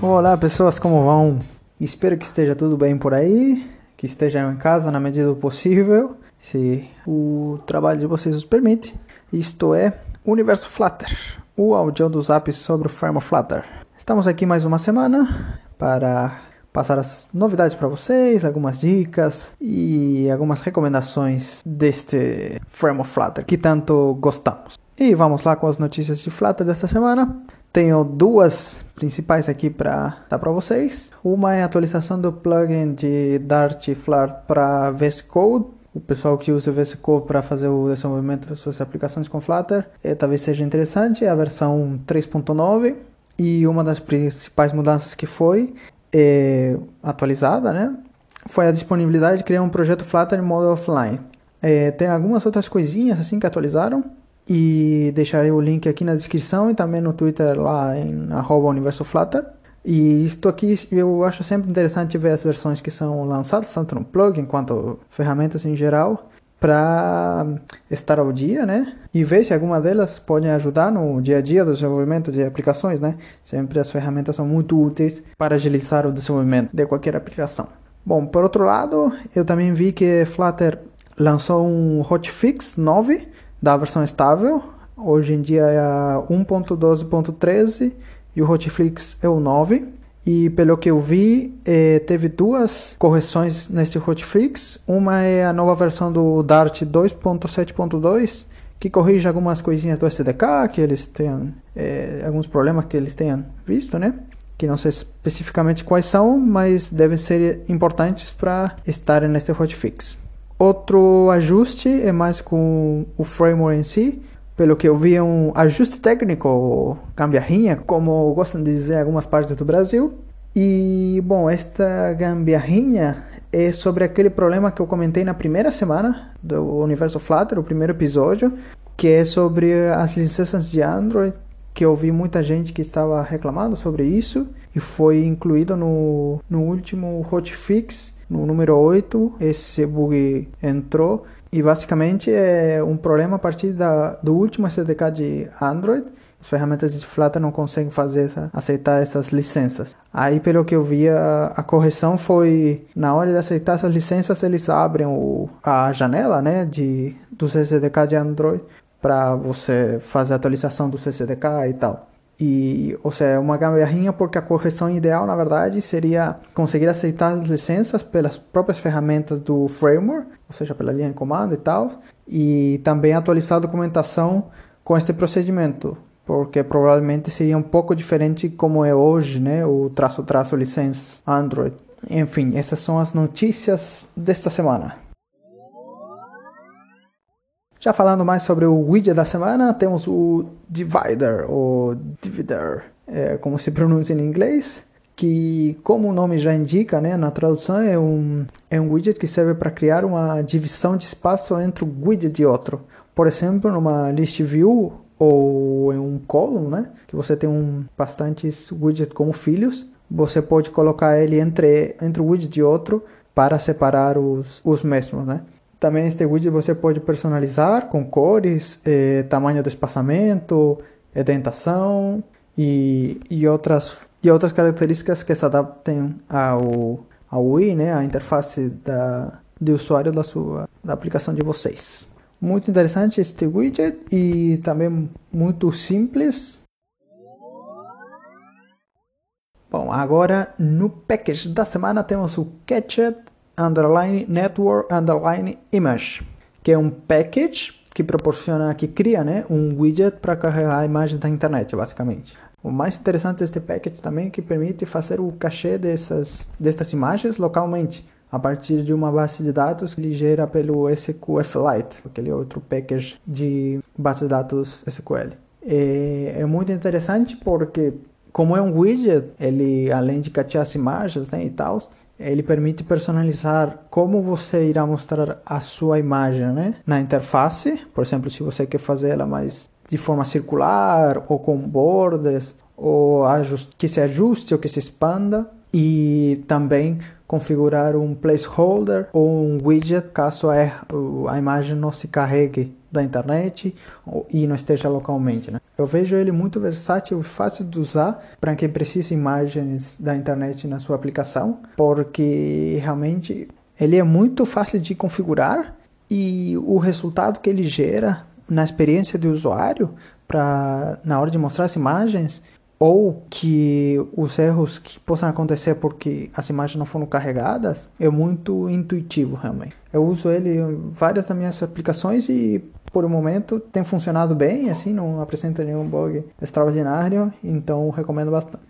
Olá pessoas, como vão? Espero que esteja tudo bem por aí, que estejam em casa na medida do possível, se o trabalho de vocês os permite. Isto é Universo Flutter, o áudio dos apps sobre o Firma Flutter. Estamos aqui mais uma semana para passar as novidades para vocês, algumas dicas e algumas recomendações deste Firma Flutter que tanto gostamos. E vamos lá com as notícias de Flutter desta semana. Tenho duas principais aqui para dar para vocês. Uma é a atualização do plugin de Dart Flutter para VS Code. O pessoal que usa o VS Code para fazer o desenvolvimento das suas aplicações com Flutter é, talvez seja interessante. É a versão 3.9 e uma das principais mudanças que foi é, atualizada, né? Foi a disponibilidade de criar um projeto Flutter em modo offline. É, tem algumas outras coisinhas assim que atualizaram e deixarei o link aqui na descrição e também no Twitter lá em @universoflutter. E isto aqui eu acho sempre interessante ver as versões que são lançadas, tanto no plugin quanto ferramentas em geral, para estar ao dia, né? E ver se alguma delas pode ajudar no dia a dia do desenvolvimento de aplicações, né? Sempre as ferramentas são muito úteis para agilizar o desenvolvimento de qualquer aplicação. Bom, por outro lado, eu também vi que Flutter lançou um hotfix 9 da versão estável. Hoje em dia é a 1.12.13 e o hotfix é o 9. E pelo que eu vi, eh, teve duas correções neste hotfix. Uma é a nova versão do Dart 2.7.2, que corrige algumas coisinhas do SDK, que eles tenham eh, alguns problemas que eles tenham visto, né? Que não sei especificamente quais são, mas devem ser importantes para estarem neste hotfix. Outro ajuste é mais com o framework em si. Pelo que eu vi, é um ajuste técnico, gambiarrinha, como gostam de dizer algumas partes do Brasil. E, bom, esta gambiarrinha é sobre aquele problema que eu comentei na primeira semana do Universo Flutter, o primeiro episódio, que é sobre as licenças de Android, que eu vi muita gente que estava reclamando sobre isso, e foi incluído no, no último hotfix no número 8, esse bug entrou e basicamente é um problema a partir da, do último SDK de Android. As ferramentas de Flutter não conseguem fazer essa, aceitar essas licenças. Aí, pelo que eu vi, a, a, correção foi na hora de aceitar essas licenças, eles abrem o, a janela né, de, do SDK de Android para você fazer a atualização do SDK e tal. E, ou seja, é uma gambiarrinha porque a correção ideal, na verdade, seria conseguir aceitar as licenças pelas próprias ferramentas do framework, ou seja, pela linha de comando e tal, e também atualizar a documentação com este procedimento, porque provavelmente seria um pouco diferente como é hoje, né, o traço-traço licença Android. Enfim, essas são as notícias desta semana. Já falando mais sobre o widget da semana, temos o Divider, ou Divider, é, como se pronuncia em inglês, que, como o nome já indica, né, na tradução, é um, é um widget que serve para criar uma divisão de espaço entre um widget e outro. Por exemplo, numa list view ou em um column, né, que você tem um, bastantes widgets como filhos, você pode colocar ele entre, entre um widget e outro para separar os, os mesmos, né? Também este widget você pode personalizar com cores, eh, tamanho do espaçamento, edentação e, e, outras, e outras características que se adaptem ao, ao UI, né, a interface da, de usuário da, sua, da aplicação de vocês. Muito interessante este widget e também muito simples. Bom, agora no package da semana temos o Catchet underline network underline image, que é um package que proporciona, que cria né, um widget para carregar a imagem da internet, basicamente. O mais interessante deste package também é que permite fazer o cachê dessas, destas imagens localmente, a partir de uma base de dados que ele gera pelo SQLite, aquele outro package de base de dados SQL. É, é muito interessante porque, como é um widget, ele além de cachear as imagens né, e tal, ele permite personalizar como você irá mostrar a sua imagem né? na interface. Por exemplo, se você quer fazer ela mais de forma circular ou com bordes, ou que se ajuste ou que se expanda. E também configurar um placeholder ou um widget caso a, a imagem não se carregue da internet e não esteja localmente. Né? Eu vejo ele muito versátil e fácil de usar para quem precisa imagens da internet na sua aplicação, porque realmente ele é muito fácil de configurar e o resultado que ele gera na experiência do usuário para na hora de mostrar as imagens ou que os erros que possam acontecer porque as imagens não foram carregadas é muito intuitivo realmente. Eu uso ele em várias das minhas aplicações e por um momento tem funcionado bem, assim, não apresenta nenhum bug extraordinário, então recomendo bastante.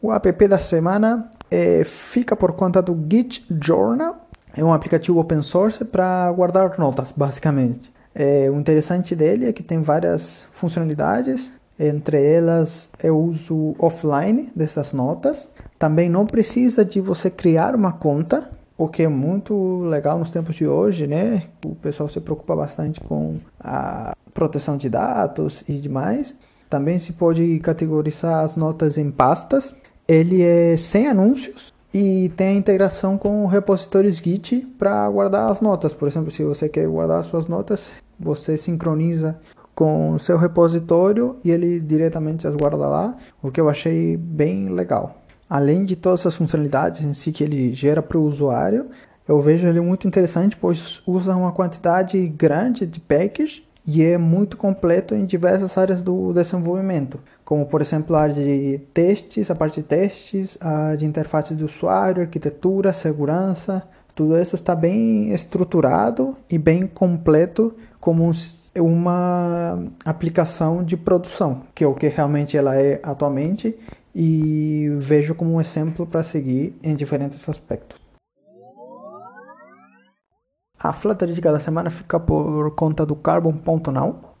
O app da semana é, fica por conta do Git Journal, é um aplicativo open source para guardar notas, basicamente. É, o interessante dele é que tem várias funcionalidades, entre elas é o uso offline dessas notas. Também não precisa de você criar uma conta, o que é muito legal nos tempos de hoje, né? O pessoal se preocupa bastante com a proteção de dados e demais. Também se pode categorizar as notas em pastas. Ele é sem anúncios, e tem a integração com repositórios Git para guardar as notas. Por exemplo, se você quer guardar suas notas, você sincroniza com o seu repositório e ele diretamente as guarda lá, o que eu achei bem legal. Além de todas as funcionalidades em si que ele gera para o usuário, eu vejo ele muito interessante, pois usa uma quantidade grande de packages e é muito completo em diversas áreas do desenvolvimento, como por exemplo a área de testes, a parte de testes, a de interface de usuário, arquitetura, segurança, tudo isso está bem estruturado e bem completo como uma aplicação de produção, que é o que realmente ela é atualmente e vejo como um exemplo para seguir em diferentes aspectos. A Flutter de cada semana fica por conta do Carbon.now,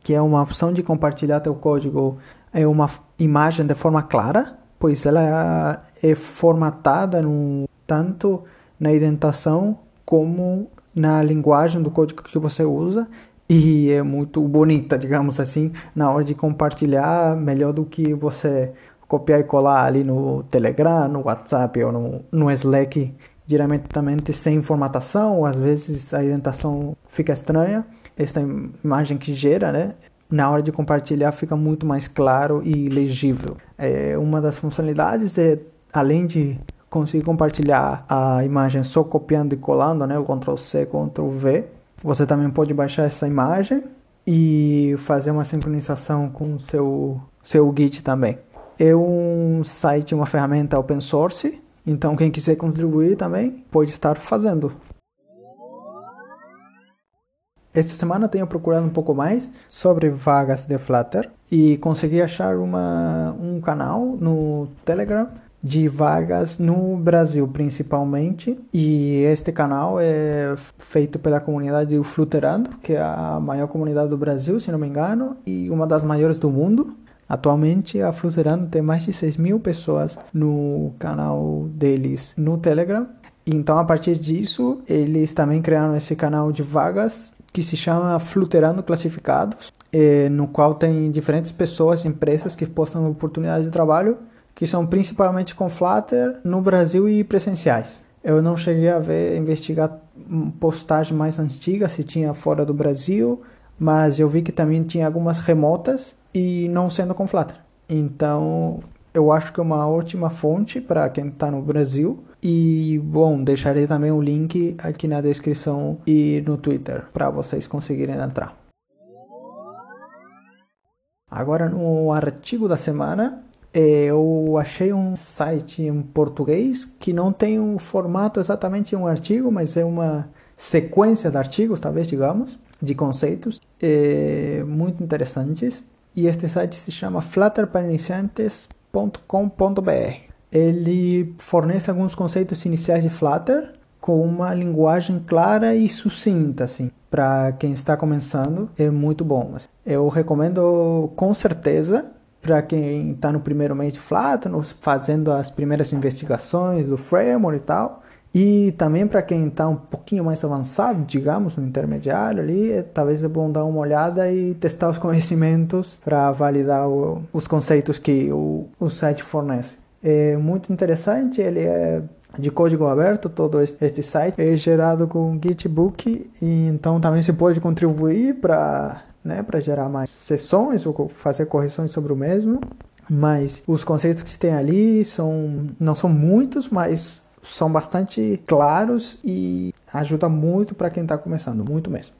que é uma opção de compartilhar teu código em uma imagem de forma clara, pois ela é formatada no, tanto na indentação como na linguagem do código que você usa e é muito bonita, digamos assim, na hora de compartilhar, melhor do que você copiar e colar ali no Telegram, no WhatsApp ou no, no Slack diretamente sem formatação, ou às vezes a indentação fica estranha. Esta imagem que gera, né? Na hora de compartilhar fica muito mais claro e legível. É, uma das funcionalidades é, além de conseguir compartilhar a imagem só copiando e colando, né? O Ctrl C, Ctrl V. Você também pode baixar essa imagem e fazer uma sincronização com o seu, seu Git também. É um site, uma ferramenta open source então, quem quiser contribuir também pode estar fazendo. Esta semana tenho procurado um pouco mais sobre vagas de Flutter e consegui achar uma, um canal no Telegram de vagas no Brasil principalmente. E este canal é feito pela comunidade do Flutterando que é a maior comunidade do Brasil se não me engano e uma das maiores do mundo. Atualmente, a Fluterando tem mais de 6 mil pessoas no canal deles no Telegram. Então, a partir disso, eles também criaram esse canal de vagas que se chama Fluterando Classificados, eh, no qual tem diferentes pessoas, empresas que postam oportunidades de trabalho que são principalmente com Flutter no Brasil e presenciais. Eu não cheguei a ver, investigar postagem mais antiga se tinha fora do Brasil, mas eu vi que também tinha algumas remotas e não sendo com Flutter. Então, eu acho que é uma ótima fonte para quem está no Brasil. E, bom, deixarei também o link aqui na descrição e no Twitter para vocês conseguirem entrar. Agora, no artigo da semana, eu achei um site em português que não tem um formato exatamente um artigo, mas é uma sequência de artigos, talvez digamos, de conceitos é, muito interessantes e este site se chama flutterparainiciantes.com.br. Ele fornece alguns conceitos iniciais de Flutter com uma linguagem clara e sucinta, assim, para quem está começando, é muito bom. Eu recomendo com certeza para quem está no primeiro mês de Flutter, fazendo as primeiras investigações do framework e tal, e também para quem está um pouquinho mais avançado, digamos, no intermediário ali, é, talvez é bom dar uma olhada e testar os conhecimentos para validar o, os conceitos que o, o site fornece. É muito interessante, ele é de código aberto, todo este site é gerado com Gitbook, e então também se pode contribuir para né, para gerar mais sessões ou fazer correções sobre o mesmo. Mas os conceitos que tem ali são não são muitos, mas são bastante claros e ajuda muito para quem está começando, muito mesmo.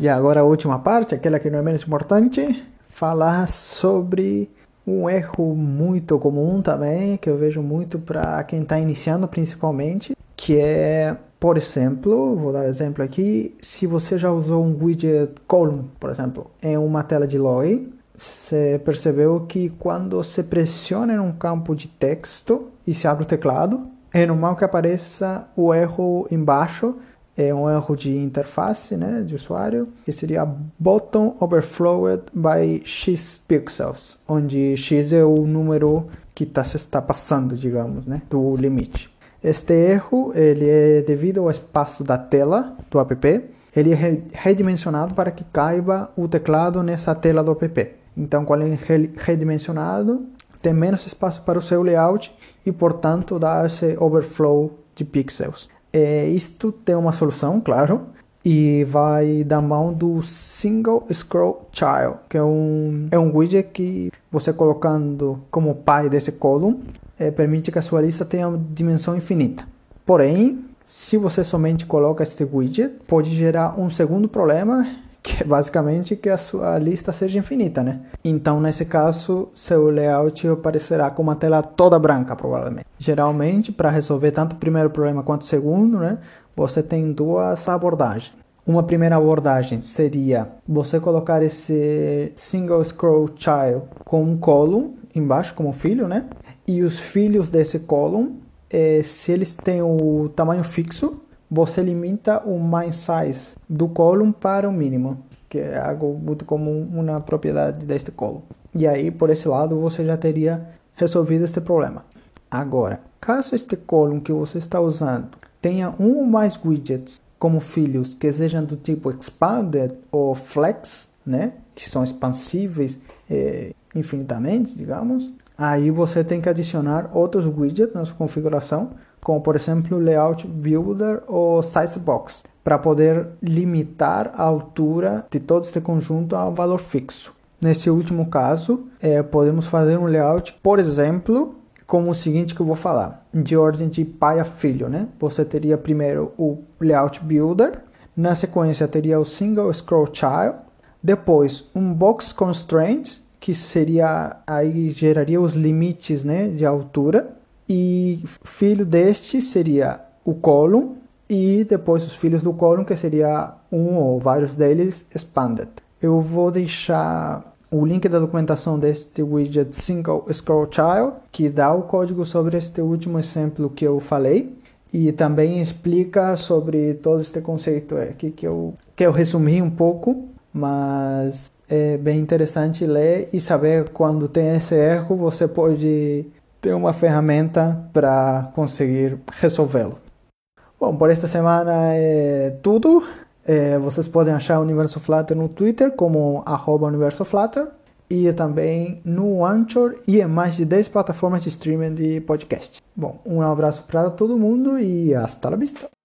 E agora a última parte, aquela que não é menos importante, falar sobre um erro muito comum também, que eu vejo muito para quem está iniciando principalmente, que é, por exemplo, vou dar exemplo aqui, se você já usou um widget column, por exemplo, em uma tela de login, você percebeu que quando você pressiona em um campo de texto e se abre o teclado, é normal que apareça o erro embaixo é um erro de interface né, de usuário, que seria button overflowed by x pixels, onde x é o número que tá, se está passando, digamos, né, do limite. Este erro ele é devido ao espaço da tela do app. Ele é redimensionado para que caiba o teclado nessa tela do app. Então, quando ele é redimensionado, tem menos espaço para o seu layout e, portanto, dá esse overflow de pixels. É, isto tem uma solução, claro, e vai da mão do Single Scroll Child, que é um, é um widget que você colocando como pai desse column é, permite que a sua lista tenha uma dimensão infinita. Porém, se você somente coloca este widget, pode gerar um segundo problema que é basicamente que a sua lista seja infinita, né? Então, nesse caso, seu layout aparecerá com uma tela toda branca, provavelmente. Geralmente, para resolver tanto o primeiro problema quanto o segundo, né, você tem duas abordagens. Uma primeira abordagem seria você colocar esse single scroll child com um column embaixo como filho, né? E os filhos desse column, eh, se eles têm o tamanho fixo, você limita o main size do column para o mínimo, que é algo muito comum na propriedade deste column. E aí, por esse lado, você já teria resolvido este problema. Agora, caso este column que você está usando tenha um ou mais widgets como filhos que sejam do tipo expanded ou flex, né, que são expansíveis eh, infinitamente, digamos, aí você tem que adicionar outros widgets na sua configuração como por exemplo Layout Builder ou Size Box, para poder limitar a altura de todo este conjunto a um valor fixo. Nesse último caso, é, podemos fazer um layout, por exemplo, como o seguinte que eu vou falar, de ordem de pai a filho, né? Você teria primeiro o Layout Builder, na sequência teria o Single Scroll Child, depois um Box Constraints, que seria aí geraria os limites, né, de altura, e filho deste seria o column e depois os filhos do column que seria um ou vários deles expanded. Eu vou deixar o link da documentação deste widget Single Scroll Child, que dá o código sobre este último exemplo que eu falei e também explica sobre todo este conceito aqui que eu, que eu resumi um pouco, mas é bem interessante ler e saber quando tem esse erro, você pode ter uma ferramenta para conseguir resolvê-lo. Bom, por esta semana é tudo. É, vocês podem achar o Universo Flutter no Twitter como arroba Universo Flutter e também no Anchor e em mais de 10 plataformas de streaming de podcast. Bom, um abraço para todo mundo e hasta la vista!